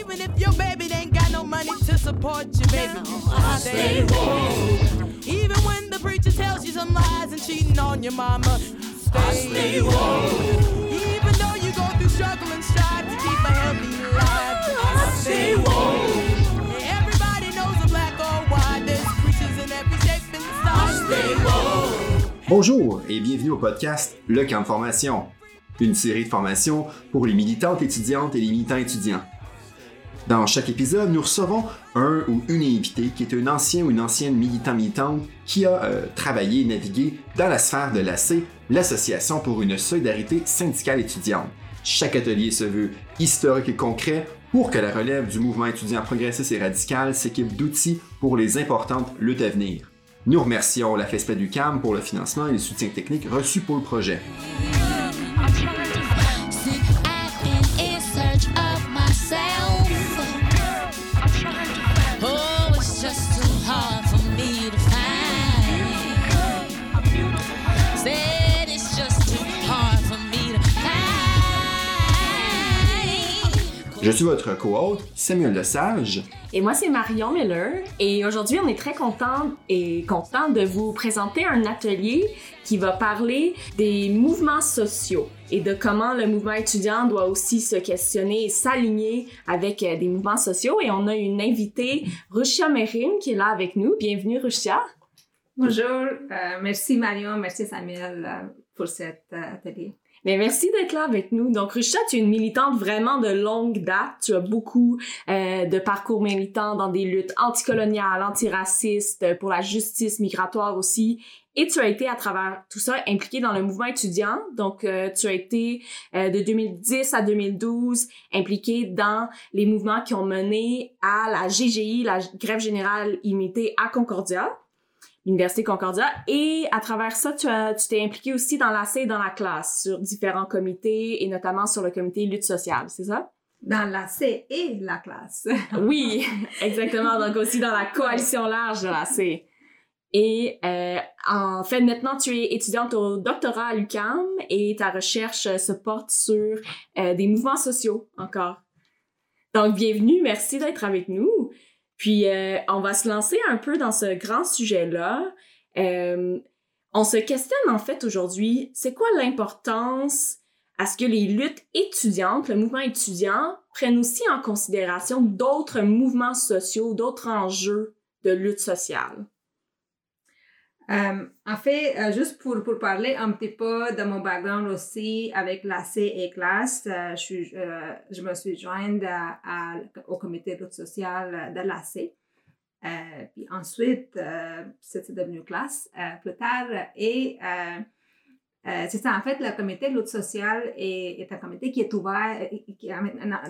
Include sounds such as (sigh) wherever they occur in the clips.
Even if your baby ain't got no money to support you, baby, you stay woke. Even when the preacher tells you some lies and cheating on your mama, stay, stay woke. Even though you go through struggle and strive to keep a healthy life, stay woke. Everybody knows a black or white, there's preachers in every shape and size. Stay woke. Bonjour et bienvenue au podcast Le Camp de formation, une série de formations pour les militantes étudiantes et les militants étudiants. Dans chaque épisode, nous recevons un ou une invitée qui est un ancien ou une ancienne militant militante qui a euh, travaillé et navigué dans la sphère de l'AC, l'Association pour une solidarité syndicale étudiante. Chaque atelier se veut historique et concret pour que la relève du mouvement étudiant progressiste et radical s'équipe d'outils pour les importantes luttes à venir. Nous remercions la FESPA du CAM pour le financement et le soutien technique reçu pour le projet. Je suis votre co-hôte, Samuel Lesage. Et moi, c'est Marion Miller. Et aujourd'hui, on est très content et content de vous présenter un atelier qui va parler des mouvements sociaux et de comment le mouvement étudiant doit aussi se questionner et s'aligner avec euh, des mouvements sociaux. Et on a une invitée, Rushia Merim, qui est là avec nous. Bienvenue, Rushia. Bonjour, euh, merci Marion, merci Samuel euh, pour cet atelier. Mais merci d'être là avec nous. Donc, Rushia, tu es une militante vraiment de longue date. Tu as beaucoup euh, de parcours militants dans des luttes anticoloniales, antiracistes, euh, pour la justice migratoire aussi. Et tu as été à travers tout ça impliqué dans le mouvement étudiant. Donc, euh, tu as été euh, de 2010 à 2012 impliqué dans les mouvements qui ont mené à la GGI, la grève générale illimitée à Concordia. l'Université Concordia. Et à travers ça, tu t'es impliqué aussi dans l'AC et dans la classe, sur différents comités et notamment sur le comité lutte sociale, c'est ça? Dans la C et la classe. (laughs) Oui, exactement. Donc aussi dans la coalition large de l'AC. Et euh, en fait, maintenant, tu es étudiante au doctorat à l'UQAM et ta recherche euh, se porte sur euh, des mouvements sociaux encore. Donc, bienvenue, merci d'être avec nous. Puis, euh, on va se lancer un peu dans ce grand sujet-là. Euh, on se questionne en fait aujourd'hui, c'est quoi l'importance à ce que les luttes étudiantes, le mouvement étudiant, prennent aussi en considération d'autres mouvements sociaux, d'autres enjeux de lutte sociale? Euh, en fait, euh, juste pour, pour parler un petit peu de mon background aussi avec la C et classe, euh, je, je me suis jointe au comité de lutte sociale de l'AC. Euh, puis ensuite, c'était devenu classe plus tard. Et c'est ça, en fait, le comité de lutte sociale est, un comité qui est ouvert,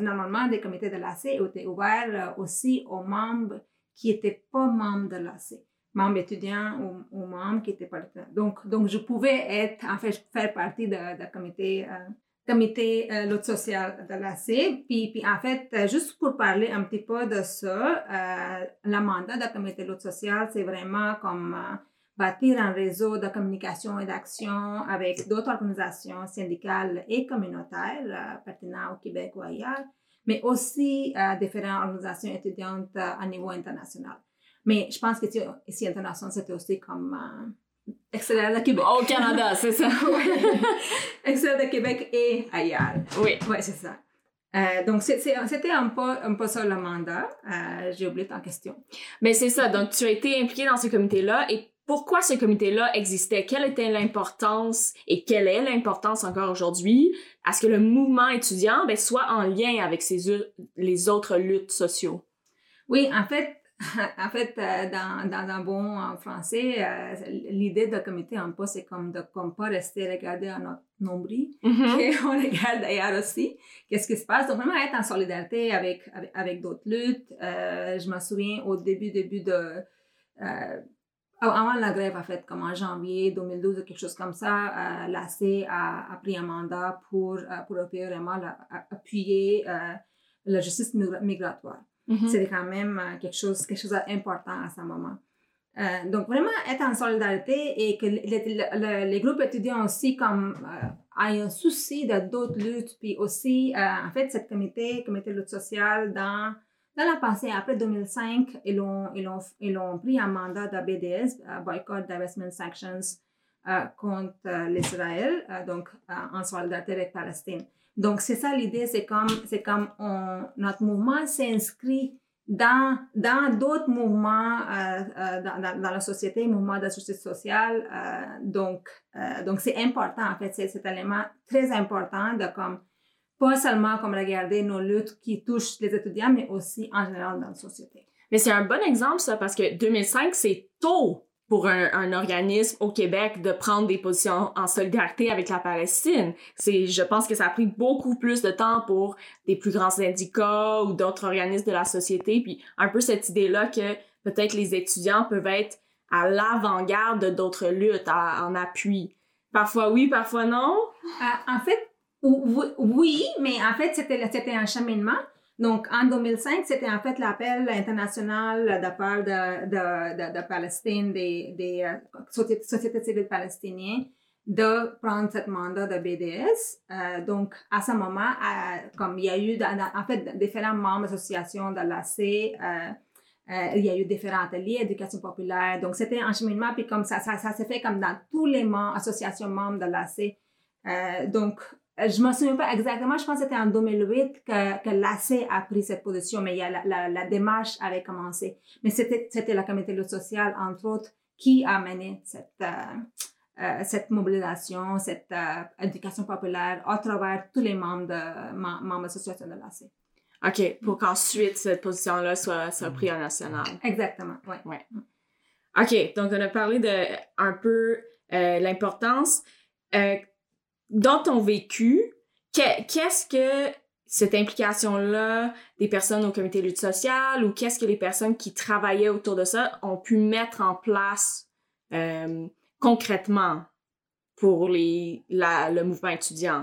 normalement, des comités de l'AC étaient ouverts aussi aux membres qui n'étaient pas membres de l'AC membres étudiants ou, ou membres qui étaient là. Donc, donc, je pouvais être, en fait, faire partie de comité, euh, comité euh, lutte sociale de l'AC. Puis, puis, en fait, euh, juste pour parler un petit peu de ça, euh, le mandat de comité lutte sociale, c'est vraiment comme euh, bâtir un réseau de communication et d'action avec d'autres organisations syndicales et communautaires euh, pertinentes au Québec ou ailleurs, mais aussi différentes organisations étudiantes à niveau international. Mais je pense que tu- ici, international, c'était aussi comme euh, extérieur de Québec. Au Canada, c'est ça? (laughs) extérieur de Québec et ailleurs. oui. Oui, c'est ça. Euh, donc, c'était un peu, un peu ça le mandat. Euh, J'ai oublié ta question. Mais c'est ça. Donc, tu as été impliqué dans ce comité-là. Et pourquoi ce comité-là existait? Quelle était l'importance et quelle est l'importance encore aujourd'hui à ce que le mouvement étudiant ben, soit en lien avec ces, u- les autres luttes sociaux? Oui, en fait, (laughs) en fait, euh, dans, dans un bon français, euh, l'idée de comité un peu, c'est comme de comme pas rester regarder à notre nombril, (laughs) et on regarde ailleurs aussi qu'est-ce qui se passe? Donc, vraiment être en solidarité avec, avec, avec d'autres luttes. Euh, je me souviens au début, début de... euh, avant la grève, en fait, comme en janvier 2012 ou quelque chose comme ça, euh, l'AC a, a pris un mandat pour, pour vraiment la- appuyer la justice migra- migratoire. Mhm. C'était quand même euh, quelque chose, quelque chose d'important à ce moment. Euh, donc, vraiment être en solidarité et que les, les- groupes étudiants aussi comme euh, aient un souci de d'autres luttes. Puis aussi, euh, en fait, cette comité, comité de lutte sociale, dans, dans le passé, après 2005, ils ont, pris un mandat de BDS, Boycott, Divestment Sanctions, contre l'Israël, donc en solidarité avec Palestine. Donc, c'est ça l'idée, c'est comme, c'est comme on, notre mouvement s'inscrit dans dans d'autres mouvements euh, euh, dans, dans, la société, mouvements de justice sociale. euh, donc, donc c'est important, en fait, c'est cet élément très important de comme, pas seulement comme regarder nos luttes qui touchent les étudiants, mais aussi en général dans la société. Mais c'est un bon exemple, ça, parce que 2005, c'est tôt pour un, organisme au Québec de prendre des positions en solidarité avec la Palestine. C'est, je pense que ça a pris beaucoup plus de temps pour des plus grands syndicats ou d'autres organismes de la société. Puis un peu cette idée-là que peut-être les étudiants peuvent être à l'avant-garde de d'autres luttes, en appui. Parfois oui, parfois non. Euh, en fait, ou- ou- oui, mais en fait, c'était un cheminement. Donc, en 2005, c'était en fait l'appel international de part de, de, Palestine, des, des euh, sociétés, civiles palestiniennes, de prendre ce mandat de BDS. Euh, donc, à ce moment, euh, comme il y a eu, en fait, différents membres d'associations de l'AC, euh, il y a eu différents ateliers, éducation populaire. Donc, c'était un cheminement, puis comme ça, ça, ça s'est fait comme dans tous les membres, associations membres de l'AC. Donc, euh, je me souviens pas exactement, je pense que c'était en 2008 que, que l'AC a pris cette position, mais il y a la, la, la démarche avait commencé. Mais c'était, c'était la lutte sociale, entre autres, qui a mené cette, euh, euh, cette mobilisation, cette euh, éducation populaire à travers tous les membres de mem- membres de l'association de l'AC. OK, pour qu'ensuite cette position-là soit, soit prise en national. Exactement, oui. OK, donc on a parlé de un peu euh, l'importance. Euh, dans ton vécu, que- qu'est-ce que cette implication-là des personnes au comité de lutte sociale ou qu'est-ce que les personnes qui travaillaient autour de ça ont pu mettre en place euh, concrètement pour les, le mouvement étudiant?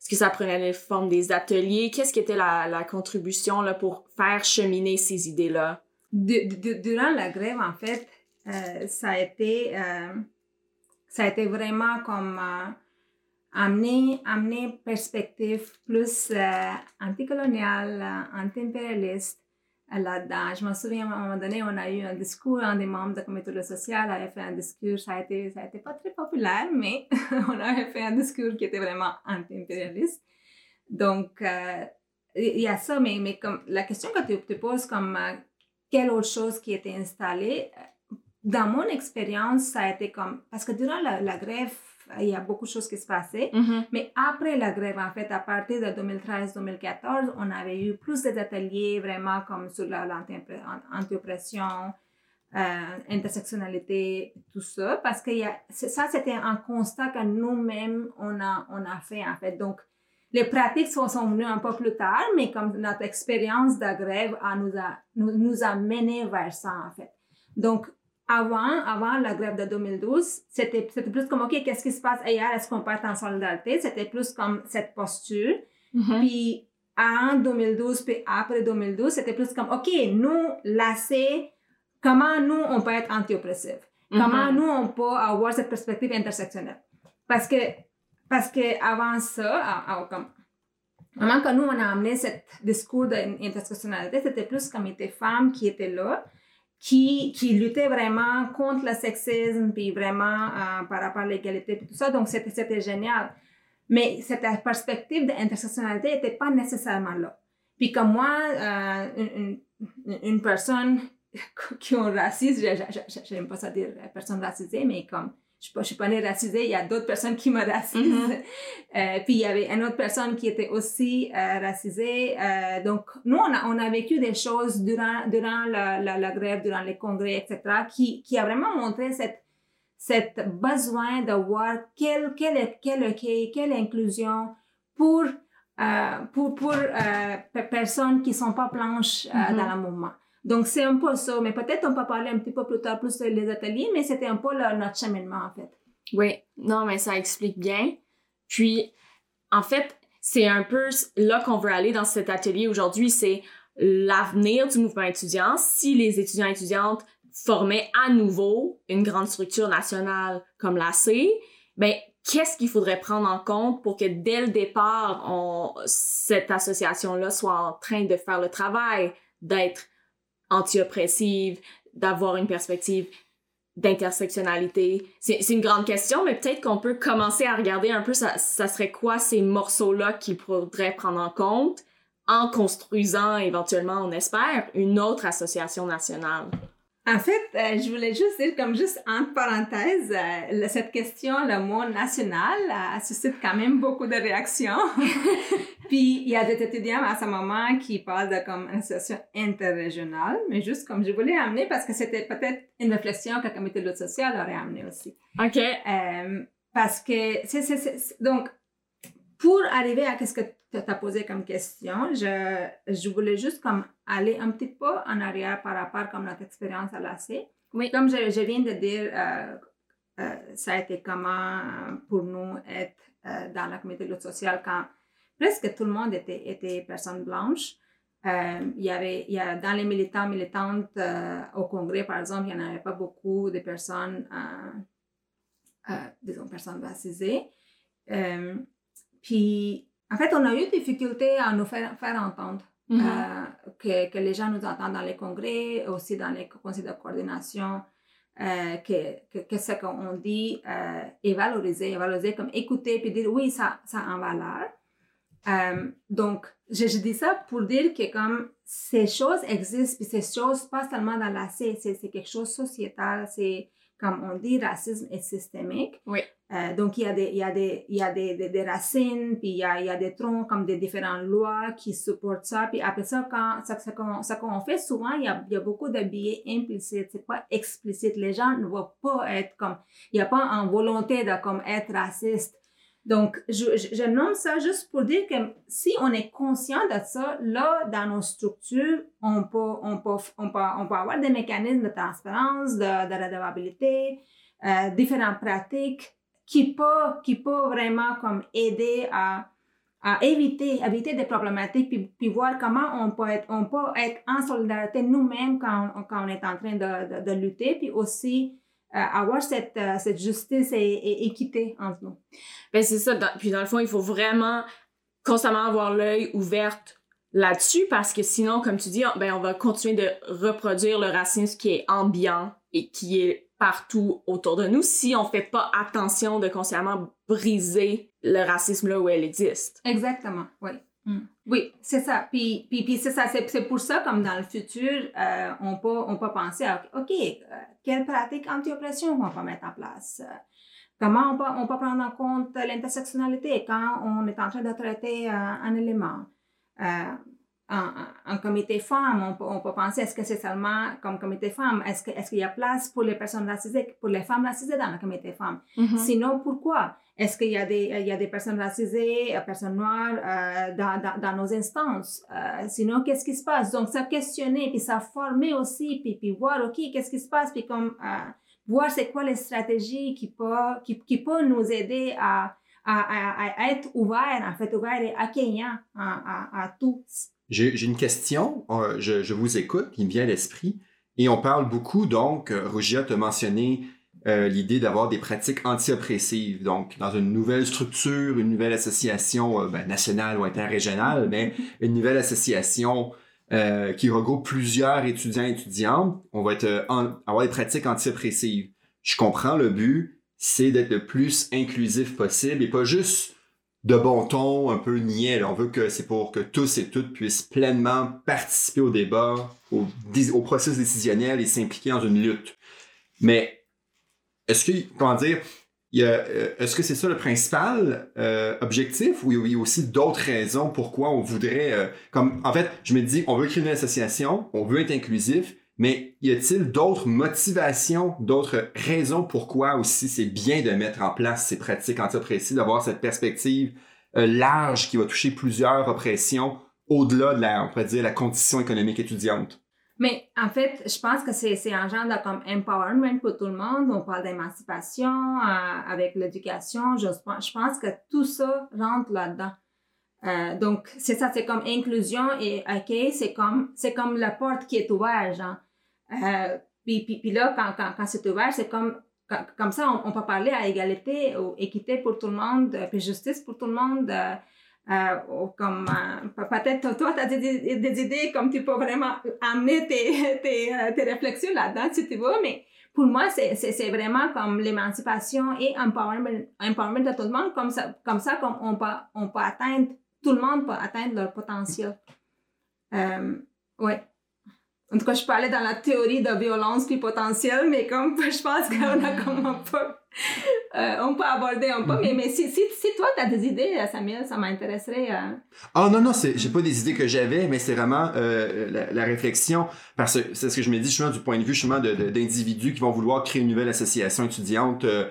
Est-ce que ça prenait la forme des ateliers? Qu'est-ce qui était la, contribution là, pour faire cheminer ces idées-là? Du- du- durant la grève, en fait, euh, ça a été, euh, ça a été vraiment comme amener, amener perspective plus euh, anticoloniale, euh, anti-impérialiste euh, là-dedans. Je me souviens, à un moment donné, on a eu un discours, un des membres de la comité social avait fait un discours, ça a été, ça a été pas très populaire, mais (laughs) on avait fait un discours qui était vraiment anti-impérialiste. Donc, euh, il y a ça, mais, mais comme la question que tu te poses, comme euh, quelle autre chose qui était installée, dans mon expérience, ça a été comme, parce que durant la grève, il y a beaucoup de choses qui se passaient. Mais après la grève, en fait, à partir de 2013-2014, on avait eu plus d'ateliers vraiment comme sur la- l'anti- anti-oppression, euh, intersectionnalité, tout ça, parce que y a- ça, c'était un constat que nous-mêmes, on a, on a fait, en fait. Donc, les pratiques sont, sont venues un peu plus tard, mais comme notre expérience de grève a, nous, a, nous, nous a mené vers ça, en fait. Donc, avant, avant la grève de 2012, c'était c'était plus comme, OK, qu'est-ce qui se passe ailleurs? Est-ce qu'on peut être en solidarité? C'était plus comme cette posture. Mhm. Puis en 2012, puis après 2012, c'était plus comme, OK, nous, l'AC, comment nous, on peut être anti-oppressif? Comment Mhm. nous, on peut avoir cette perspective intersectionnelle? Parce que, parce que avant ça, à- à- comme, avant que nous, on a amené ce discours d'intersectionnalité, c'était plus comme des femmes qui étaient là, qui, qui luttaient vraiment contre le sexisme, puis vraiment euh, par rapport à l'égalité, puis tout ça. Donc, c'était génial. Mais cette perspective d'intersectionnalité n'était pas nécessairement là. Puis comme moi, euh, une, une, une personne (laughs) qui est raciste, je n'aime pas ça dire personne racisée, mais comme je ne suis pas née racisée, il y a d'autres personnes qui me racisent. Mhm. Euh, puis il y avait une autre personne qui était aussi euh, racisée. Euh, donc, nous, on a, on a vécu des choses durant, durant la, la, la grève, durant les congrès, etc., qui, qui a vraiment montré cette, cette besoin de voir quelle, quelle, quelle, quelle, quelle inclusion pour, pour, pour pe- personnes qui ne sont pas blanches Mhm. dans le mouvement. Donc, c'est un peu ça. Mais peut-être on peut parler un petit peu plus tard, plus sur les ateliers, mais c'était un peu notre cheminement, en fait. Oui, non, mais ça explique bien. Puis, en fait, c'est un peu là qu'on veut aller dans cet atelier aujourd'hui, c'est l'avenir du mouvement étudiant. Si les étudiants et étudiantes formait à nouveau une grande structure nationale comme la C, ben qu'est-ce qu'il faudrait prendre en compte pour que dès le départ, cette association-là soit en train de faire le travail d'être anti-oppressive, d'avoir une perspective d'intersectionnalité. C'est une grande question, mais peut-être qu'on peut commencer à regarder un peu ça, ça serait quoi ces morceaux-là qu'il faudrait prendre en compte en construisant éventuellement, on espère, une autre association nationale. En fait, euh, je voulais juste dire, comme juste entre parenthèses, euh, cette question, le mot national, euh, suscite quand même beaucoup de réactions. (laughs) Puis, il y a des étudiants à ce moment qui parlent de comme une association interrégionale, mais juste comme je voulais amener parce que c'était peut-être une réflexion que le comité de lutte sociale aurait amené aussi. OK. parce que, c'est, donc, pour arriver à ce que tu as posé comme question, je, je voulais juste comme aller un petit peu en arrière par rapport comme notre expérience à l'AC. Oui. Comme je, je, viens de dire, euh, euh, ça a été comment pour nous être euh, dans la communauté de lutte sociale quand presque tout le monde était, était personne blanche. il y avait, il y a, dans les militants, militantes au Congrès, par exemple, il n'y en avait pas beaucoup de personnes, disons, personnes racisées. Puis, en fait, on a eu des difficultés à nous faire, faire entendre. Mm-hmm. Euh, que, que, les gens nous entendent dans les congrès, aussi dans les conseils de coordination, euh, que, que, ce qu'on dit euh, est valorisé, est valorisé comme écouter puis dire oui, ça, ça a en valeur. donc, je, je, dis ça pour dire que comme ces choses existent, puis ces choses pas seulement dans la C, c'est quelque chose sociétal, c'est comme on dit, racisme est systémique. Oui. Euh, donc, il y a des, il y a des, il y a des, des, racines, puis il y a, il y a des troncs comme des différentes lois qui supportent ça. Puis après ça, quand, ça, ça, ça qu'on fait souvent, il y, a, il y a beaucoup de billets implicites, c'est pas explicite. Les gens ne vont pas être comme, il n'y a pas en volonté de comme être raciste. Donc, je, je, nomme ça juste pour dire que si on est conscient de ça, là, dans nos structures, on peut, on peut, on peut, on peut avoir des mécanismes de transparence, de, de redevabilité, euh, différentes pratiques qui peuvent, qui vraiment comme aider à, à éviter, éviter des problématiques, puis, puis, voir comment on peut être, on peut être en solidarité nous-mêmes quand, quand on est en train de, de, de lutter, puis aussi avoir cette, euh, cette justice et, équité entre nous. Ben c'est ça. puis dans le fond, il faut vraiment constamment avoir l'œil ouvert là-dessus parce que sinon, comme tu dis, ben on va continuer de reproduire le racisme qui est ambiant et qui est partout autour de nous si on fait pas attention de consciemment briser le racisme là où elle existe. Exactement, oui. Mm. Oui, c'est ça. Puis, puis, puis c'est ça, c'est pour ça, comme dans le futur, euh, on, peut, on peut penser à, OK, euh, quelle pratique anti-oppression on peut mettre en place? comment on peut, on peut prendre en compte l'intersectionnalité quand on est en train de traiter euh, un élément? en, comité femmes, on peut, on peut penser, est-ce que c'est seulement comme comité femmes? Est-ce qu'il est y a place pour les personnes racisées, pour les femmes racisées dans le comité femmes? Mm-hmm. Sinon, pourquoi? Est-ce qu'il y, a des, il y a des personnes racisées, personnes noires euh, dans, dans, nos instances? Euh, sinon, qu'est-ce qui se passe? Donc, ça questionner, puis ça former aussi, puis, puis voir, OK, qu'est-ce qui se passe? Puis comme, euh, voir c'est quoi les stratégies qui peuvent, qui, qui nous aider à, à, à, être ouverts, en fait, ouverts et accueillants à, tous. J'ai une question, euh, je, je, vous écoute, qui me vient à l'esprit, et on parle beaucoup, donc, euh, Rougia a mentionné euh, l'idée d'avoir des pratiques anti-oppressives, donc dans une nouvelle structure, une nouvelle association ben, nationale ou interrégionale, mais (laughs) une nouvelle association qui regroupe plusieurs étudiants et étudiantes, on va être, avoir des pratiques anti-oppressives. Je comprends le but, c'est d'être le plus inclusif possible et pas juste de bon ton, un peu niais. On veut que c'est pour que tous et toutes puissent pleinement participer au débat, au, au processus décisionnel et s'impliquer dans une lutte. Mais est-ce que, comment dire, euh, est-ce que c'est ça le principal euh, objectif ou il y a aussi d'autres raisons pourquoi on voudrait, euh, comme en fait, je me dis, on veut créer une association, on veut être inclusif, mais y a-t-il d'autres motivations, d'autres raisons pourquoi aussi c'est bien de mettre en place ces pratiques anti-oppressives, d'avoir cette perspective euh, large qui va toucher plusieurs oppressions au-delà de la, on pourrait dire, la condition économique étudiante? Mais en fait, je pense que c'est un genre de comme empowerment pour tout le monde. On parle d'émancipation euh, avec l'éducation. Je, je pense que tout ça rentre là-dedans. Euh, donc, c'est ça, c'est comme inclusion et OK, c'est comme, comme la porte qui est ouverte. Euh, Puis, puis, puis là, quand, quand, quand c'est ouvert, c'est comme, comme- ça, on, on peut parler à égalité, ou équité pour tout le monde, puis justice pour tout le monde. Euh, comme euh, pe- peut-être toi, tu as des, idées comme tu peux vraiment amener tes, tes, euh, tes réflexions là-dedans, si tu veux, mais pour moi, c'est vraiment comme l'émancipation et empowerment, empowerment de tout le monde, comme ça, comme ça comme on, peut, on peut atteindre, tout le monde peut atteindre leur potentiel. Euh, ouais. En tout cas, je parlais dans la théorie de violence puis potentiel, mais comme (laughs) je pense qu'on a comme un peu, (laughs) euh, on peut aborder un peu, mais, mais si, si, si toi, tu as des idées, euh, Samuel, ça m'intéresserait. euh, Ah non, non, c'est, j'ai pas des idées que j'avais, mais c'est vraiment euh, la, la réflexion, parce que c'est ce que je me dis justement du point de vue justement d'individus qui vont vouloir créer une nouvelle association étudiante euh,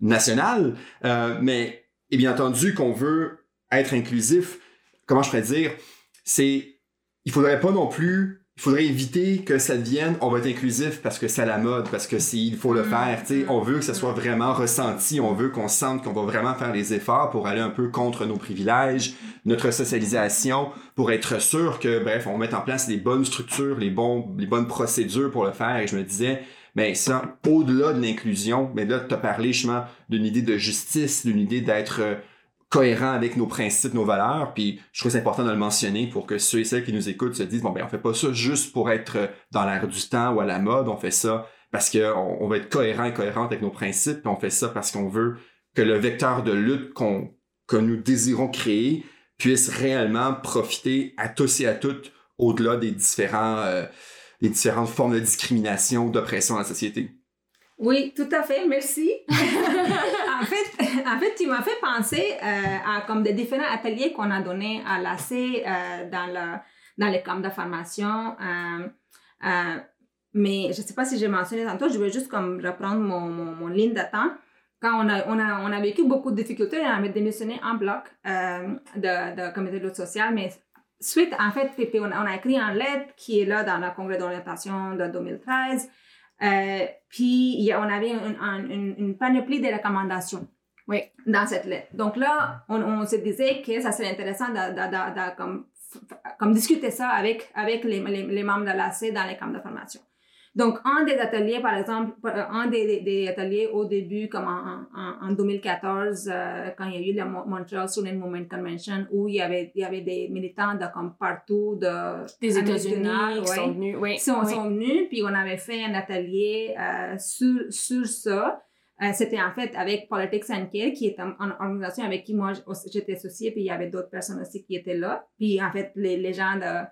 nationale, euh, mais et bien entendu qu'on veut être inclusif, comment je pourrais dire, c'est, il faudrait pas non plus, il faudrait éviter que ça devienne, on va être inclusif parce que c'est à la mode, parce que c'est, il faut le faire, tu sais, mm, on veut que ça soit mm. vraiment ressenti, on veut qu'on sente qu'on va vraiment faire les efforts pour aller un peu contre nos privilèges, notre socialisation pour être sûr que, bref, on mette en place les bonnes structures, les, bons, les bonnes procédures pour le faire. Et je me disais, mais ça, au-delà de l'inclusion, mais là, tu as parlé justement d'une idée de justice, d'une idée d'être euh, cohérent avec nos principes, nos valeurs. Puis je trouve c'est important de le mentionner pour que ceux et celles qui nous écoutent se disent, bon, ben, on fait pas ça juste pour être dans l'air du temps ou à la mode, on fait ça parce qu'on on va être cohérent et cohérente avec nos principes, puis on fait ça parce qu'on veut que le vecteur de lutte qu'on que nous désirons créer puisse réellement profiter à tous et à toutes au-delà des différents euh, différentes formes de discrimination ou d'oppression dans la société. Oui, tout à fait, merci. (laughs) en, fait, (laughs) en fait, tu m'as fait penser euh, à comme des différents ateliers qu'on a donnés à l'AC euh, dans, le, dans les camps de formation. euh, mais je ne sais pas si j'ai mentionné tantôt, je veux juste comme reprendre mon, mon, mon ligne d'attente. Quand on a, on, a, on a vécu beaucoup de difficultés, on avait démissionné en bloc de, de comité de lutte sociale, mais suite, en fait, on, a- on a écrit une lettre qui est là dans le congrès d'orientation de 2013. Euh, puis on avait une, un- une, une panoplie de recommandations Oui. dans cette lettre. Donc là, on, on se disait que ça serait intéressant de, de- de- de- comme, comme discuter ça avec, avec les, les, les membres de l'AC dans les camps de formation. Donc, un des ateliers, par exemple, euh, un des, ateliers au début, comme en, en, en 2014, euh, quand il y a eu la Mo- Montreal Student Movement Convention, où il y avait, il y avait des militants de comme partout de Des États-Unis qui sont venus. Oui. ils sont, oui. sont venus, puis on avait fait un atelier euh, sur, sur ça. Euh, C'était en fait avec Politics and Care, qui est une une organisation avec qui moi j'étais associée, puis il y avait d'autres personnes aussi qui étaient là. Puis en fait, les, les gens de,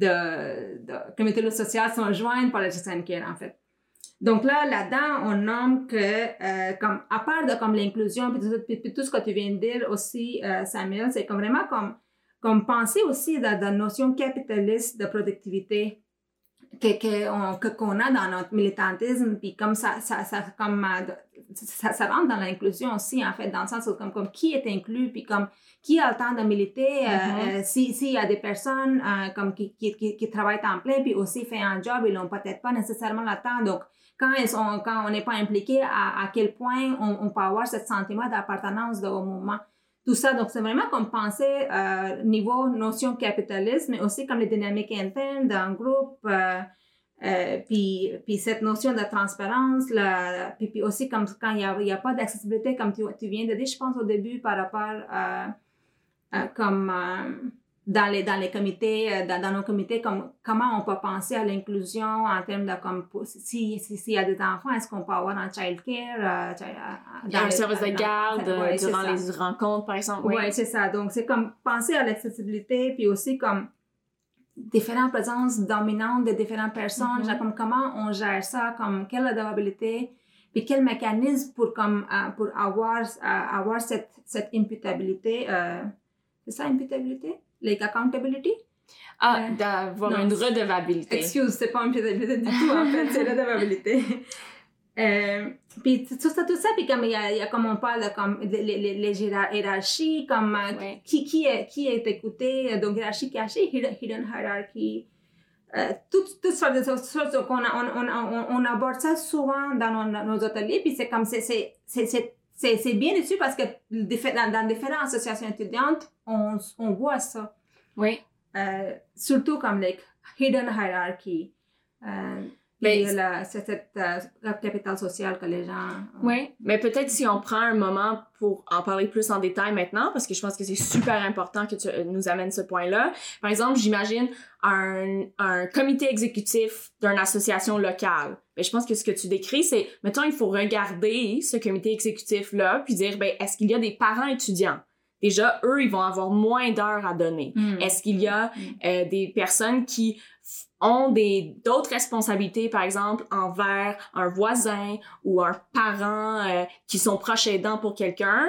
de, de lutte sociale sont joints Politics and Care, en fait. Donc là, là-dedans, on nomme que, euh, comme, à part de comme l'inclusion, puis, tout- ce que tu viens de dire aussi, euh, Samuel, c'est comme vraiment comme, comme penser aussi de la notion capitaliste de productivité que que on- que- qu'on a dans notre militantisme puis comme ça ça ça comme euh, ça, ça rentre dans l'inclusion aussi en fait dans le sens où comme comme qui est inclus puis comme qui a le temps de militer euh, si s'il y a des personnes euh, comme qui, qui, qui, qui travaillent en plein puis aussi fait un job ils n'ont peut-être pas nécessairement le temps donc quand ils sont quand on n'est pas impliqué à, à quel point on, on peut avoir ce sentiment d'appartenance au mouvement tout ça. Donc, c'est vraiment comme penser euh, niveau notion capitaliste, mais aussi comme les dynamiques internes d'un groupe, euh, puis, puis cette notion de transparence, là, puis, puis aussi comme quand il n'y a, y a pas d'accessibilité, comme tu, tu viens de dire, je pense au début par rapport à, à comme euh, dans les dans les comités, euh, dans, dans nos comités, comme comment on peut penser à l'inclusion en termes de comme pour- si si- s'il y a des enfants, est-ce qu'on peut avoir un child care, euh, dans un les- service de garde Ouais, durant les rencontres, par exemple. Oui, Oui. c'est ça. Donc, c'est comme penser à l'accessibilité, puis aussi comme différentes présences dominantes de différentes personnes, Mhm. genre comme comment on gère ça, comme quelle adaptabilité, puis quel mécanisme pour, comme, euh, pour avoir, euh, avoir cette, cette imputabilité. euh, c'est ça, imputabilité? Like accountability? Ah, Euh, d'avoir une redevabilité. Excuse, c'est pas imputabilité du tout, en fait, c'est (laughs) redevabilité. Euh, puis tout ça, tout ça, puis comme il y a, il y a comme on parle de comme les, les, les- les hiérar- hiérarchies, comme euh, Ouais. qui, qui, est, qui est écouté, euh, donc hiérarchie cachée, hidden, hidden hierarchy, euh, toutes toutes sortes de choses donc on, on, on, aborde ça souvent dans nos, nos ateliers, puis c'est comme c'est c'est c'est c'est c'est c'est bien dessus parce que dans, dans différentes associations étudiantes, on, on voit ça. Oui. Euh, surtout comme like hidden hierarchy. Euh, Mais- la, cette euh, la capital social que les gens. ont. Oui, mais peut-être si on prend un moment pour en parler plus en détail maintenant, parce que je pense que c'est super important que tu euh, nous amènes ce point-là. Par exemple, j'imagine un, un comité exécutif d'une association locale. Ben, je pense que ce que tu décris, c'est, mettons, il faut regarder ce comité exécutif-là, puis dire, ben, est-ce qu'il y a des parents étudiants? Déjà, eux, ils vont avoir moins d'heures à donner. Mm. Est-ce qu'il y a euh, des personnes qui ont des d'autres responsabilités, par exemple, envers un voisin ou un parent euh, qui sont proches aidants pour quelqu'un?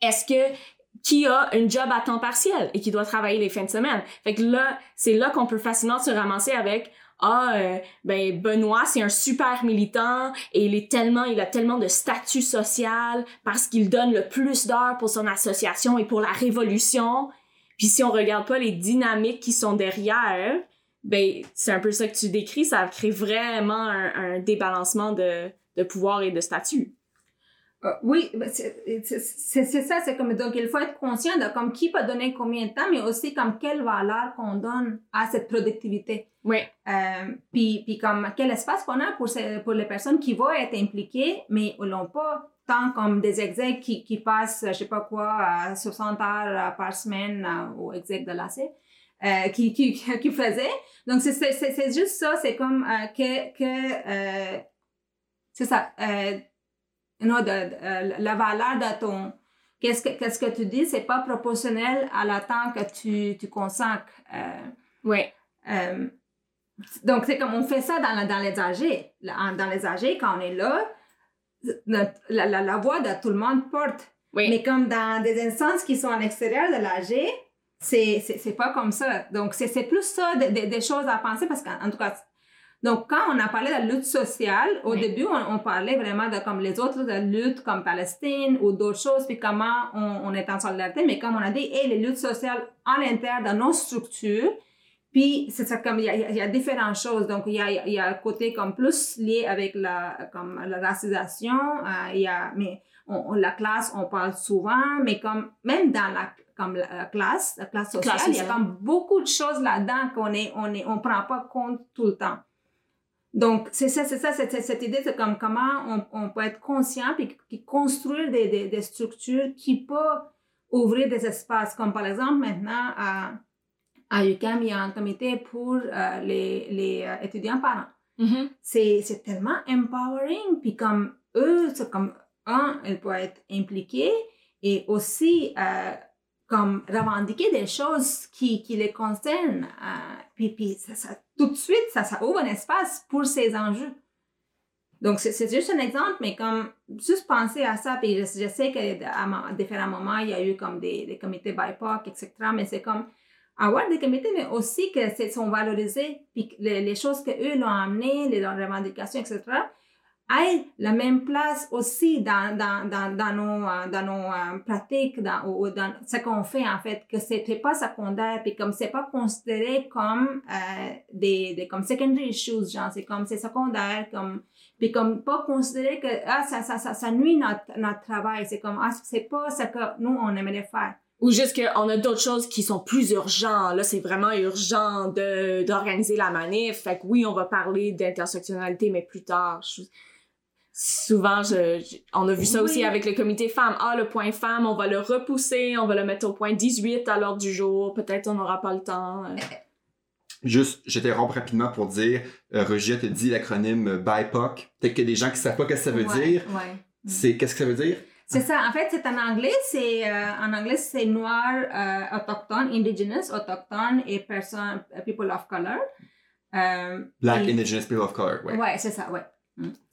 Est-ce que qui a une job à temps partiel et qui doit travailler les fins de semaine? Fait que là, c'est là qu'on peut facilement se ramasser avec ah euh, ben Benoît c'est un super militant et il est tellement il a tellement de statut social parce qu'il donne le plus d'heures pour son association et pour la révolution puis si on regarde pas les dynamiques qui sont derrière, ben c'est un peu ça que tu décris, ça crée vraiment un, un débalancement de, de pouvoir et de statut. Euh, oui, ben, c'est ça, c'est comme, donc il faut être conscient de comme qui peut donner combien de temps, mais aussi comme quelle valeur qu'on donne à cette productivité. Oui. Euh, puis, puis comme quel espace qu'on a pour, ces- pour les personnes qui vont être impliquées, mais n'ont pas tant comme des execs qui, qui passent, je sais pas quoi, à 60 heures euh, par semaine au exec de l'AC, euh, qui, qui, (laughs) qui faisaient. Donc, c'est juste ça, c'est comme euh, que, que euh, c'est ça, non, de, de- la valeur de ton, qu'est-ce que, qu'est-ce que tu dis, c'est pas proportionnel à la temps que tu, tu consacres. Oui. donc, c'est comme on fait ça dans, dans les en- Dans les AG, quand on est là, notre- la, la, la voix de tout le monde porte. Oui. Mais comme dans des instances qui sont à l'extérieur de l'AG, c'est, c'est, c'est pas comme ça. Donc, c'est, c'est plus ça, de- de- des choses à penser parce qu'en en tout cas, donc quand on a parlé de la lutte sociale, au Oui. début, on, on parlait vraiment de comme les autres de luttes comme Palestine ou d'autres choses, puis comment on, on est en solidarité. Mais comme on a dit, et les luttes sociales en l'intérieur de nos structures, puis c'est ça comme il y a, il y a différentes choses. Donc il y a, il y a un côté comme plus lié avec la comme la racisation. euh, il y a mais on, on- la classe on parle souvent, mais comme même dans la comme la, la classe la classe sociale, Classe il y a comme beaucoup de choses là-dedans qu'on est on est on prend pas compte tout le temps. Donc, c'est ça, c'est ça, cette idée de comme comment on, on peut être conscient puis, puis construire des, des, des structures qui peuvent ouvrir des espaces. Comme par exemple, maintenant, à, à UQAM, il y a un comité pour euh, les, les euh, étudiants parents. Mhm. C'est c'est tellement empowering. Puis comme eux, c'est comme, un, ils peuvent être impliqués et aussi euh, comme revendiquer des choses qui, les concernent. Euh, puis puis tout de suite, ça, ouvre un espace pour ces enjeux. Donc, c'est juste un exemple, mais comme juste penser à ça, puis je, sais qu'à différents moments, il y a eu comme des, comités BIPOC, etc., mais c'est comme avoir des comités, mais aussi que sont valorisés, puis les, les choses que eux l'ont amené, les leurs revendications, etc., aient la même place aussi dans, dans, dans, dans nos, euh, dans nos euh, pratiques, dans, ou, dans ce qu'on fait, en fait, que c'était pas secondaire, puis comme c'est pas considéré comme euh, des, des, comme secondary issues, genre, c'est comme c'est secondaire, comme, puis comme pas considéré que, ah, ça, ça, ça, nuit notre, notre travail, c'est comme, ah, c'est pas ce que nous, on aimerait faire. Ou juste qu'on a d'autres choses qui sont plus urgentes. Là, c'est vraiment urgent d'organiser la manif. Fait que oui, on va parler d'intersectionnalité, mais plus tard. Souvent, je, je- on a vu ça aussi avec le comité femmes. Ah, le point femme, on va le repousser, on va le mettre au point 18 à l'ordre du jour. Peut-être on n'aura pas le temps. euh. Juste, je t'interromps rapidement pour dire, euh, Rogia te dit l'acronyme euh, BIPOC. Peut-être qu'il y a des gens qui savent pas ce que ça veut Ouais, dire. ouais. C'est qu'est-ce que ça veut dire? C'est ça. En fait, c'est en anglais. C'est euh, en anglais, c'est noir, euh, autochtone, indigenous, autochtone et person, people of color. Euh, Black et- Indigenous People of Color. Ouais. Ouais, c'est ça. Ouais.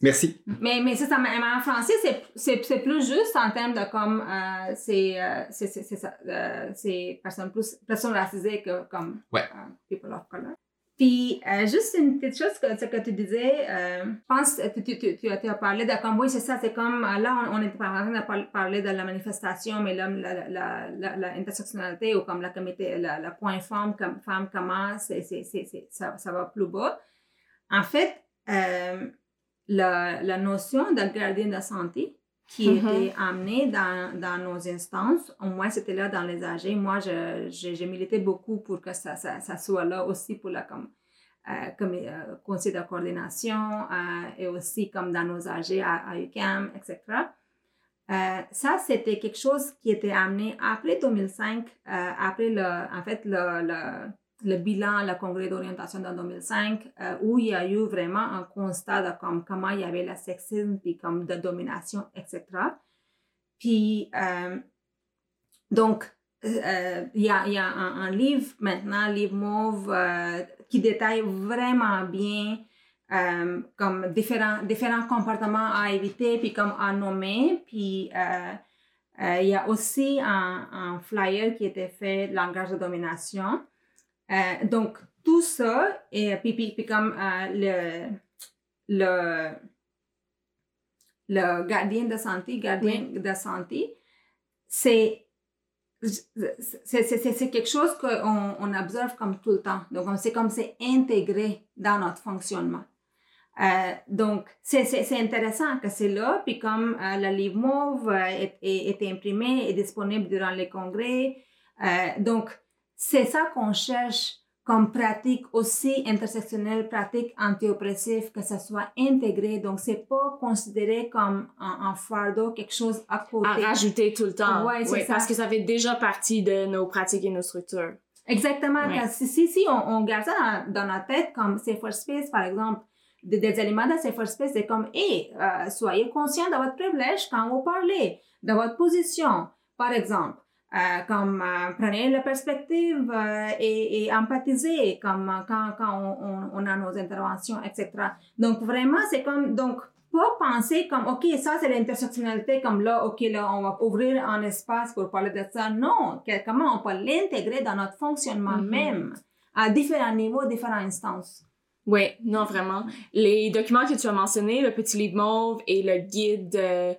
Merci. Mais mais c'est ça. Mais mais en français, c'est plus juste en termes de comme euh, c'est euh, ça. euh, personnes plus personnes racisées que comme Ouais. euh, people of color. Puis, euh, juste une petite chose que, ce que tu disais, euh, je pense que tu, tu, tu, tu as- parlé de comme, oui, c'est ça, c'est comme, euh, là, on, on était en train de par- parler de la manifestation, mais là, la, la, la, la intersectionnalité ou comme la comité, la, la point femme, comme femme, comment, ça, ça va plus bas. En fait, euh, la, la notion de gardien de santé qui Mhm. était amenée dans, dans nos instances, au moins c'était là dans les AG. Moi, j'ai milité beaucoup pour que ça, ça, ça soit là aussi pour la comme euh, comme euh, conseil de coordination euh, et aussi comme dans nos AG à, à UQAM, etc. Ça, c'était quelque chose qui était amené après 2005, euh, après le, en fait, le, le, le bilan, le congrès d'orientation de 2005, euh, où il y a eu vraiment un constat de comme, comment il y avait le sexisme, puis comme de domination, etc. Puis, euh, donc, euh, il y a, un, livre maintenant, livre mauve, qui détaille vraiment bien comme différents, comportements à éviter, puis comme à nommer. Puis il y a aussi un, un flyer qui était fait, langage de domination. Euh, donc, tout ça, et puis, puis, puis comme euh, le, le, le gardien de santé, gardien de santé, c'est c'est quelque chose qu'on on observe comme tout le temps. Donc, on- c'est comme c'est intégré dans notre fonctionnement. Euh, donc, c'est intéressant que c'est là. Puis comme euh, le livre mauve euh, est, est, est imprimé et disponible durant les congrès. Euh, donc, c'est ça qu'on cherche comme pratique aussi intersectionnelle, pratique anti-oppressive, que ça soit intégré. Donc, c'est pas considéré comme un, un fardeau, quelque chose à côté. À rajouter tout le temps. Ouais, c'est Oui, ça. Parce que ça fait déjà partie de nos pratiques et nos structures. Exactement. Si, si, si on, on garde ça dans, dans notre tête, comme Safer Space, par exemple, des, des éléments de Safer Space, c'est comme, hé, euh, soyez conscient de votre privilège quand vous parlez, de votre position, par exemple. Euh, comme euh, prenez la perspective euh, et, et empathisez comme euh, quand, quand on, on, on a nos interventions, etc. Donc vraiment, c'est comme, donc, pas penser comme, OK, ça c'est l'intersectionnalité, comme là, OK, là, on va ouvrir un espace pour parler de ça. Non, que- comment on peut l'intégrer dans notre fonctionnement Mhm. même, à différents niveaux, différentes instances. Oui, non, vraiment. Les documents que tu as mentionnés, le petit livre mauve et le guide euh,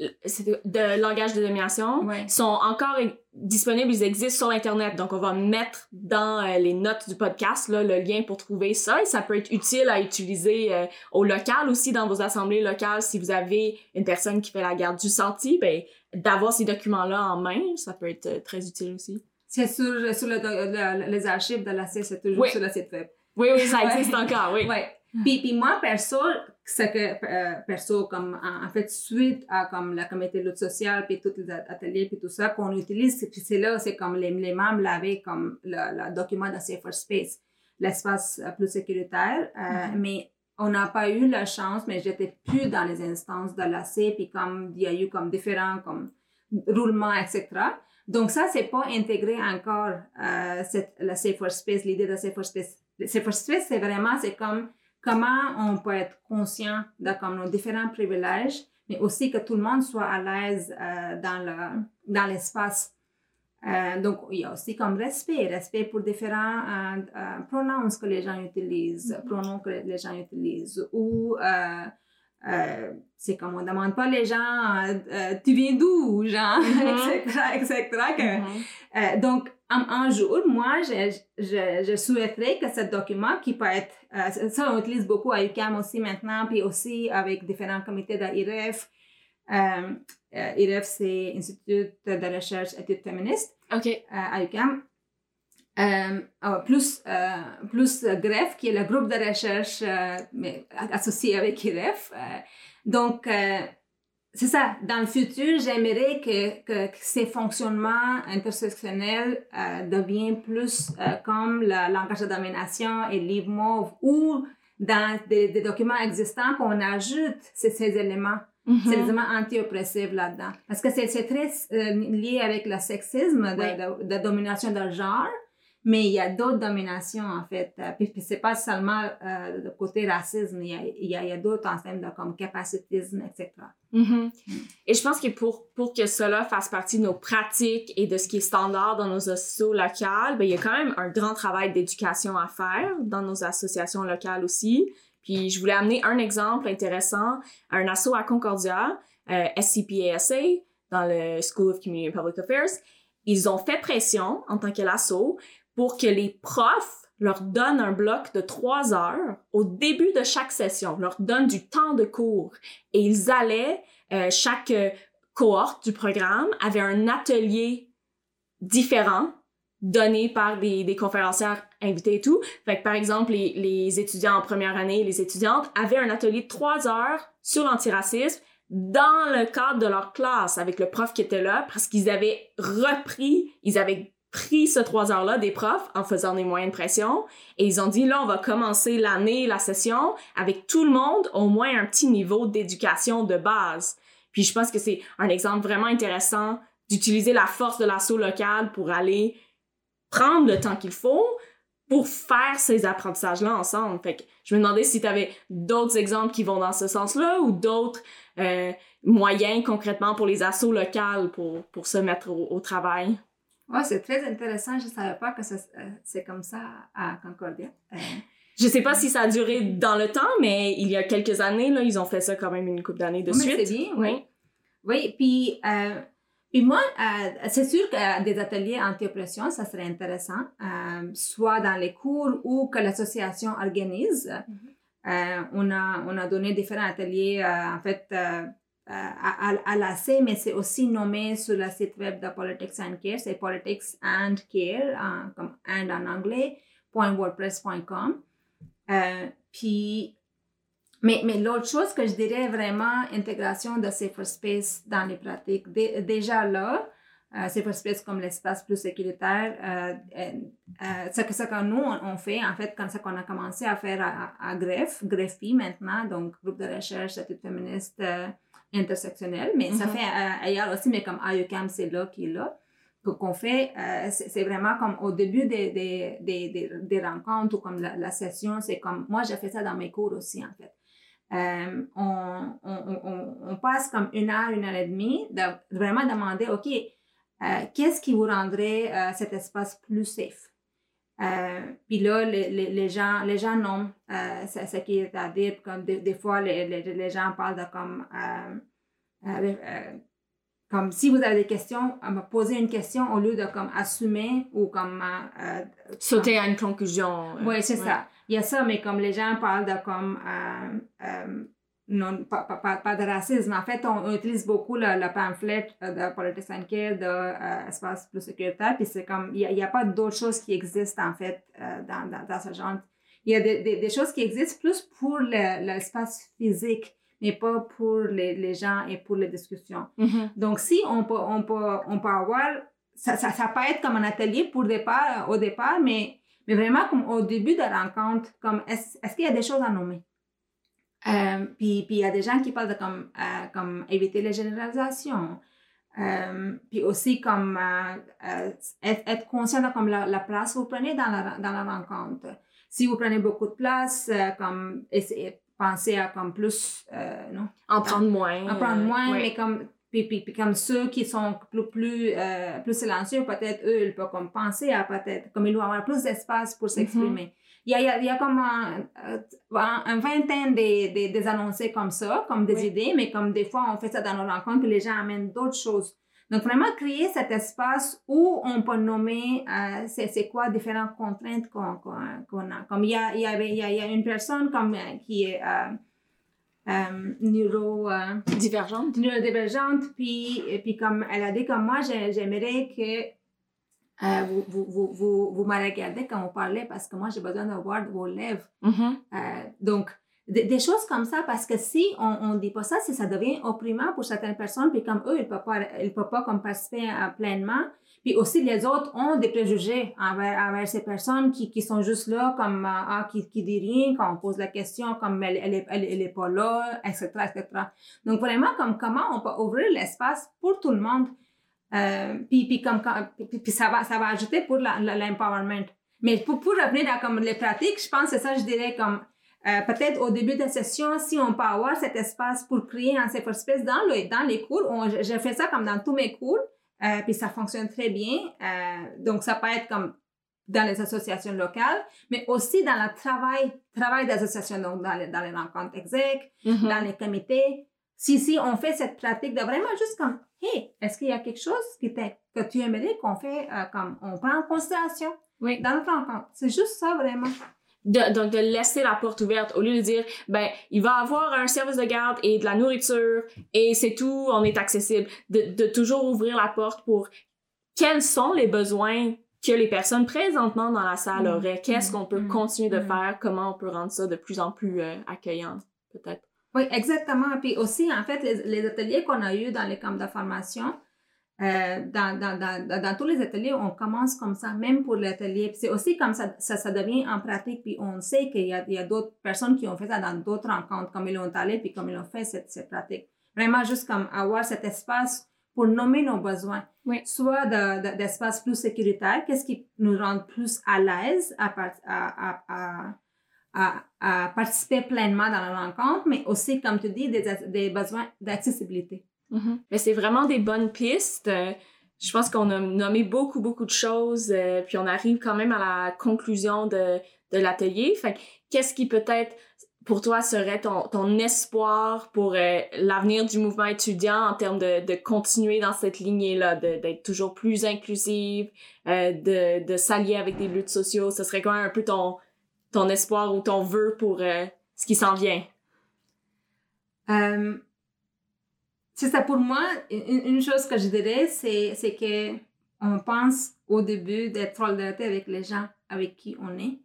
de langage de domination, Ouais. sont encore disponibles, ils existent sur Internet. Donc, on va mettre dans euh, les notes du podcast là, le lien pour trouver ça. Et ça peut être utile à utiliser euh, au local aussi, dans vos assemblées locales. Si vous avez une personne qui fait la garde du senti, ben, d'avoir ces documents-là en main, ça peut être euh, très utile aussi. C'est sur, sur le, le- les archives de la C, c'est toujours Oui. sur web. Oui, oui, ça (laughs) existe encore, oui. Ouais. Puis, puis moi, perso, ce que, euh, perso, comme, en, en fait, suite à, comme, la comité de lutte sociale, puis tous les ateliers, puis tout ça, qu'on utilise, puis c'est là, c'est comme les, les membres l'avaient comme le, le document de Safer Space, l'espace euh, plus sécuritaire, euh, mais on n'a pas eu la chance, mais j'étais plus dans les instances de l'AC, puis comme il y a eu comme différents, comme, roulements, etc. Donc ça, c'est pas intégré encore, euh, cette, la Safer Space, l'idée de Safer Space. Safer Space, c'est vraiment, c'est comme comment on peut être conscient de comme nos différents privilèges, mais aussi que tout le monde soit à l'aise euh, dans le dans l'espace. Euh, donc, il y a aussi comme respect, respect pour différents euh, pronoms que les gens utilisent, pronoms que les gens utilisent, ou c'est comme on demande pas les gens, tu viens d'où, genre, Mhm. etc., etc., que, donc, un, jour, moi, je, je, je souhaiterais que ce document qui peut être, euh, ça on utilise beaucoup à UQAM aussi maintenant, puis aussi avec différents comités de IREF. Euh, euh, IREF, c'est Institut de recherche études féministes OK. euh, à UQAM. Euh, euh, plus, plus GREF, qui est le groupe de recherche mais, associé avec. Euh, donc, c'est ça. Dans le futur, j'aimerais que, que, que ces fonctionnements intersectionnels euh, deviennent plus euh, comme le langage de domination et le livre mauve ou dans des, des documents existants qu'on ajoute ces, ces éléments, Mhm. ces éléments anti-oppressifs là-dedans. Parce que c'est très euh, lié avec le sexisme, de, de, de domination de genre, mais il y a d'autres dominations en fait. Euh, Puis, puis c'est pas seulement euh, le côté racisme, il y a, il y a, il y a d'autres en termes de comme capacitisme, etc. Mhm. Et je pense que pour, pour que cela fasse partie de nos pratiques et de ce qui est standard dans nos associations locales, ben, il y a quand même un grand travail d'éducation à faire dans nos associations locales aussi. Puis je voulais amener un exemple intéressant, un asso à Concordia, euh, SCPASA, dans le School of Community and Public Affairs. Ils ont fait pression en tant que l'asso pour que les profs leur donnent un bloc de trois heures au début de chaque session, leur donnent du temps de cours et ils allaient, euh, chaque euh, cohorte du programme avait un atelier différent donné par des, des conférencières invités et tout. Fait par exemple, les, les étudiants en première année, les étudiantes avaient un atelier de trois heures sur l'antiracisme dans le cadre de leur classe avec le prof qui était là parce qu'ils avaient repris, ils avaient pris ce trois heures-là des profs en faisant des moyens de pression et ils ont dit là on va commencer l'année, la session avec tout le monde au moins un petit niveau d'éducation de base. Puis je pense que c'est un exemple vraiment intéressant d'utiliser la force de l'assaut local pour aller prendre le temps qu'il faut pour faire ces apprentissages-là ensemble. Fait que je me demandais si tu avais d'autres exemples qui vont dans ce sens-là ou d'autres euh, moyens concrètement pour les assauts locales pour, pour se mettre au, au travail. Ouais, c'est très intéressant. Je ne savais pas que euh, c'est comme ça à Concordia. Euh, Je sais pas si ça a duré dans le temps, mais il y a quelques années, là, ils ont fait ça quand même une couple d'années de mais suite. c'est bien, oui. Oui. Oui, puis, euh, puis moi, euh, c'est sûr que des ateliers anti-oppression, ça serait intéressant, euh, soit dans les cours ou que l'association organise. Euh, on, a, on a donné différents ateliers, en fait, à, à, à l'AC, mais c'est aussi nommé sur le site web de Politics and Care, c'est Politics and Care, and en anglais, .wordpress.com. Euh, puis, mais, mais l'autre chose que je dirais vraiment, intégration de Space dans les pratiques. Dé- déjà là, euh, Space comme l'espace plus sécuritaire, euh, euh, euh, ce que, ce que nous, on, fait, en fait, quand ça qu'on a commencé à faire à, à, à GREF, GREFI maintenant, donc groupe de recherche études féministes intersectionnelles, mais ça Mhm. fait euh, ailleurs aussi, mais comme IUCAM, c'est là qui est là qu'on fait, euh, c'est vraiment comme au début des, des, des, des, rencontres ou comme la, la session, c'est comme, moi j'ai fait ça dans mes cours aussi en fait. Euh, on, on, on, on passe comme une heure, une heure et demie de vraiment demander, OK, euh, qu'est-ce qui vous rendrait cet espace plus safe? Euh, puis là, les, les, les gens, les gens nomment euh, ce, qui est à dire. Comme des, des fois, les, les, les gens parlent de comme, euh, euh, euh, comme si vous avez des questions, poser une question au lieu de comme assumer ou comme Sauter à une conclusion. oui, c'est ouais. ça. Il y a ça, mais comme les gens parlent de comme non, pas, pas, pas, de racisme. En fait, on, on utilise beaucoup le, le pamphlet euh, de Politics and Care de euh, Espace plus sécuritaire, puis c'est comme, il n'y a, a, pas d'autres choses qui existent, en fait, euh, dans, dans, dans ce genre. Il y a des, des, des choses qui existent plus pour l'espace physique, mais pas pour les, les gens et pour les discussions. Mm -hmm. Donc, si on peut, on peut, on peut avoir, ça, ça, ça peut être comme un atelier pour départ, au départ, mais, mais vraiment comme au début de la rencontre, comme est-ce est qu'il y a des choses à nommer? Euh, puis, il y a des gens qui parlent de comme, euh, comme éviter les généralisations. Euh, puis aussi comme euh, être, être, conscient de comme la, la, place que vous prenez dans la, dans la rencontre. Si vous prenez beaucoup de place, euh, comme essayer, penser à comme plus, euh, non? En prendre moins. En prendre moins, oui. mais comme puis, puis, puis, comme ceux qui sont plus, plus, euh, plus silencieux, peut-être eux, ils peuvent comme penser à peut-être, comme ils doivent avoir plus d'espace pour s'exprimer. Mm -hmm. il, y a, il, y a, il y a comme un, un vingtaine des, des, des annoncés comme ça, comme des oui. idées, mais comme des fois, on fait ça dans nos rencontres, puis les gens amènent d'autres choses. Donc, vraiment créer cet espace où on peut nommer euh, c'est quoi différentes contraintes qu'on qu qu a. Comme il y a, il y, avait, il y, a, il y a une personne comme, qui est... Euh, euh, neuro euh, divergente neurodivergente puis puis comme elle a dit comme moi j'aimerais que euh, vous, vous, vous, vous, vous me regardez quand vous parlez parce que moi j'ai besoin de voir vos lèvres mm -hmm. donc des, des, choses comme ça parce que si on, on dit pas ça si ça devient opprimant pour certaines personnes puis comme eux ils peuvent pas ils peuvent pas comme participer pleinement puis aussi, les autres ont des préjugés envers, envers ces personnes qui, qui sont juste là, comme, ah, qui, qui dit rien, quand on pose la question, comme elle, elle, est, elle, elle est pas là, etc., etc. Donc, vraiment, comme comment on peut ouvrir l'espace pour tout le monde. Euh, puis, puis, comme, puis, puis, ça va, ça va ajouter pour l'empowerment. Mais pour, pour revenir à comme les pratiques, je pense que ça, je dirais comme, euh, peut-être au début de la session, si on peut avoir cet espace pour créer un safe space dans, le, dans les cours, on, je fais ça comme dans tous mes cours, euh, puis ça fonctionne très bien. Euh, donc, ça peut être comme dans les associations locales, mais aussi dans le travail, travail d'association, donc dans les, dans les rencontres exec, mm -hmm. dans les comités. Si, si on fait cette pratique de vraiment juste comme, hey, est-ce qu'il y a quelque chose qui que tu aimerais qu'on fait, euh, comme on prend en considération oui. dans notre rencontre? C'est juste ça, vraiment. De, donc de laisser la porte ouverte au lieu de dire ben il va avoir un service de garde et de la nourriture et c'est tout on est accessible de, de toujours ouvrir la porte pour quels sont les besoins que les personnes présentement dans la salle Mm. auraient? Qu'est-ce Mm. qu'on peut Mm. continuer de faire? Comment on peut rendre ça de plus en plus euh, accueillant, peut-être? Oui, exactement. Puis aussi, en fait, les, les ateliers qu'on a eus dans les camps de formation, euh, dans, dans, dans, dans, tous les ateliers, on commence comme ça, même pour l'atelier. C'est aussi comme ça, ça, ça devient en pratique. Puis on sait qu'il y a, il y a d'autres personnes qui ont fait ça dans d'autres rencontres, comme ils l'ont allé, puis comme ils ont fait cette, cette pratique. Vraiment, juste comme avoir cet espace pour nommer nos besoins. Oui. Soit de- de- d'espace plus sécuritaire, qu'est-ce qui nous rend plus à l'aise à, à, à, à participer pleinement dans la rencontre, mais aussi, comme tu dis, des, des besoins d'accessibilité. Mais c'est vraiment des bonnes pistes. Euh, je pense qu'on a nommé beaucoup, beaucoup de choses, euh, puis on arrive quand même à la conclusion de, de l'atelier. Fait qu'est-ce qui peut-être pour toi serait ton, ton espoir pour euh, l'avenir du mouvement étudiant en termes de, de continuer dans cette lignée-là, de- d'être toujours plus inclusive, euh, de, de s'allier avec des luttes sociaux? Ce serait quoi un peu ton, ton espoir ou ton vœu pour euh, ce qui s'en vient? Euh, c'est ça pour moi, une, une chose que je dirais, c'est, c'est que on pense au début d'être solidarité avec les gens avec qui on est,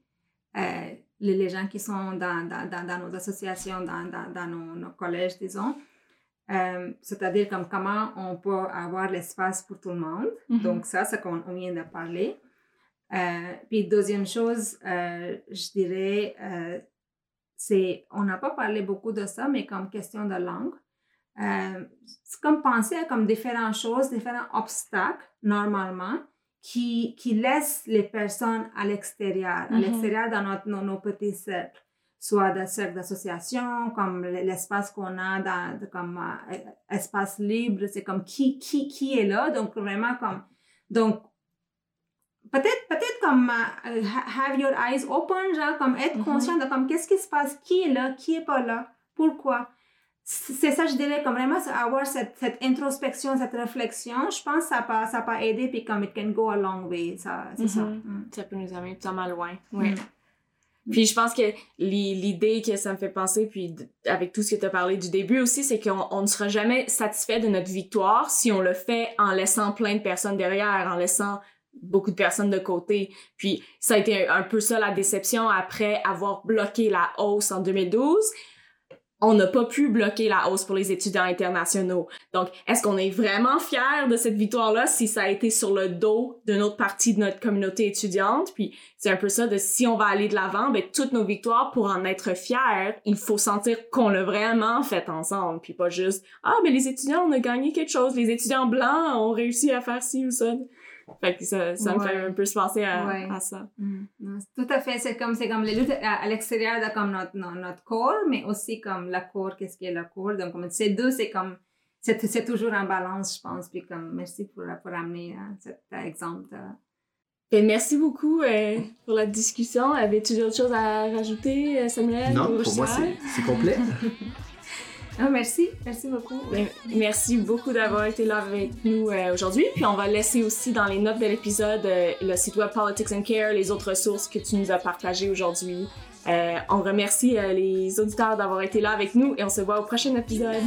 euh, les, les gens qui sont dans, dans, dans, dans nos associations, dans, nos, nos collèges, disons. Euh, c'est-à-dire comme comment on peut avoir l'espace pour tout le monde. Donc ça, c'est qu'on on vient de parler. Euh, puis deuxième chose, je dirais, c'est, on n'a pas parlé beaucoup de ça, mais comme question de langue. Euh, c'est comme penser à comme différentes choses, différents obstacles, normalement, qui, qui laissent les personnes à l'extérieur, à Mhm. l'extérieur dans notre, nos, nos petits cercles, soit des cercles d'association, comme l'espace qu'on a dans, comme euh, espace libre, c'est comme qui, qui, qui est là, donc vraiment comme, donc, peut-être, peut-être comme ha- have your eyes open, genre comme être Mhm. conscient de comme qu'est-ce qui se passe, qui est là, qui est pas là, pourquoi? C'est ça, je dirais, comme vraiment avoir cette, cette introspection, cette réflexion, je pense que ça peut, ça peut aider, puis comme it can go a long way, ça, c'est ça. Mhm. Mm. Ça peut nous amener tellement loin. Oui. Mm. Puis je pense que l'i- l'idée que ça me fait penser, puis avec tout ce que tu as parlé du début aussi, c'est qu'on on ne sera jamais satisfait de notre victoire si on le fait en laissant plein de personnes derrière, en laissant beaucoup de personnes de côté. Puis ça a été un, un peu ça la déception après avoir bloqué la hausse en 2012. On n'a pas pu bloquer la hausse pour les étudiants internationaux. Donc, est-ce qu'on est vraiment fier de cette victoire-là si ça a été sur le dos d'une autre partie de notre communauté étudiante? Puis c'est un peu ça de si on va aller de l'avant, ben toutes nos victoires pour en être fiers, il faut sentir qu'on l'a vraiment fait ensemble, puis pas juste ah ben les étudiants on a gagné quelque chose, les étudiants blancs ont réussi à faire ci ou ça. Fait que ça, ça me fait un peu se penser à, Ouais. à ça. Mm. Tout à fait, c'est comme, c'est comme les luttes à, à l'extérieur de comme notre, notre, notre corps, mais aussi comme la corps, qu'est-ce qui est le corps. Donc, comme ces deux, c'est comme, c'est, c'est toujours en balance, je pense. Puis comme, merci pour, pour amener euh, cet exemple. de- Ben, merci beaucoup euh, pour la discussion. Avais-tu d'autres choses à rajouter, euh, Samuel? Non, ou pour moi, c'est complet. (laughs) Ah, merci, merci beaucoup. Ben, merci beaucoup d'avoir été là avec nous euh, aujourd'hui. Puis on va laisser aussi dans les notes de l'épisode euh, le site web Politics and Care, les autres ressources que tu nous as partagées aujourd'hui. Euh, on remercie euh, les auditeurs d'avoir été là avec nous et on se voit au prochain épisode.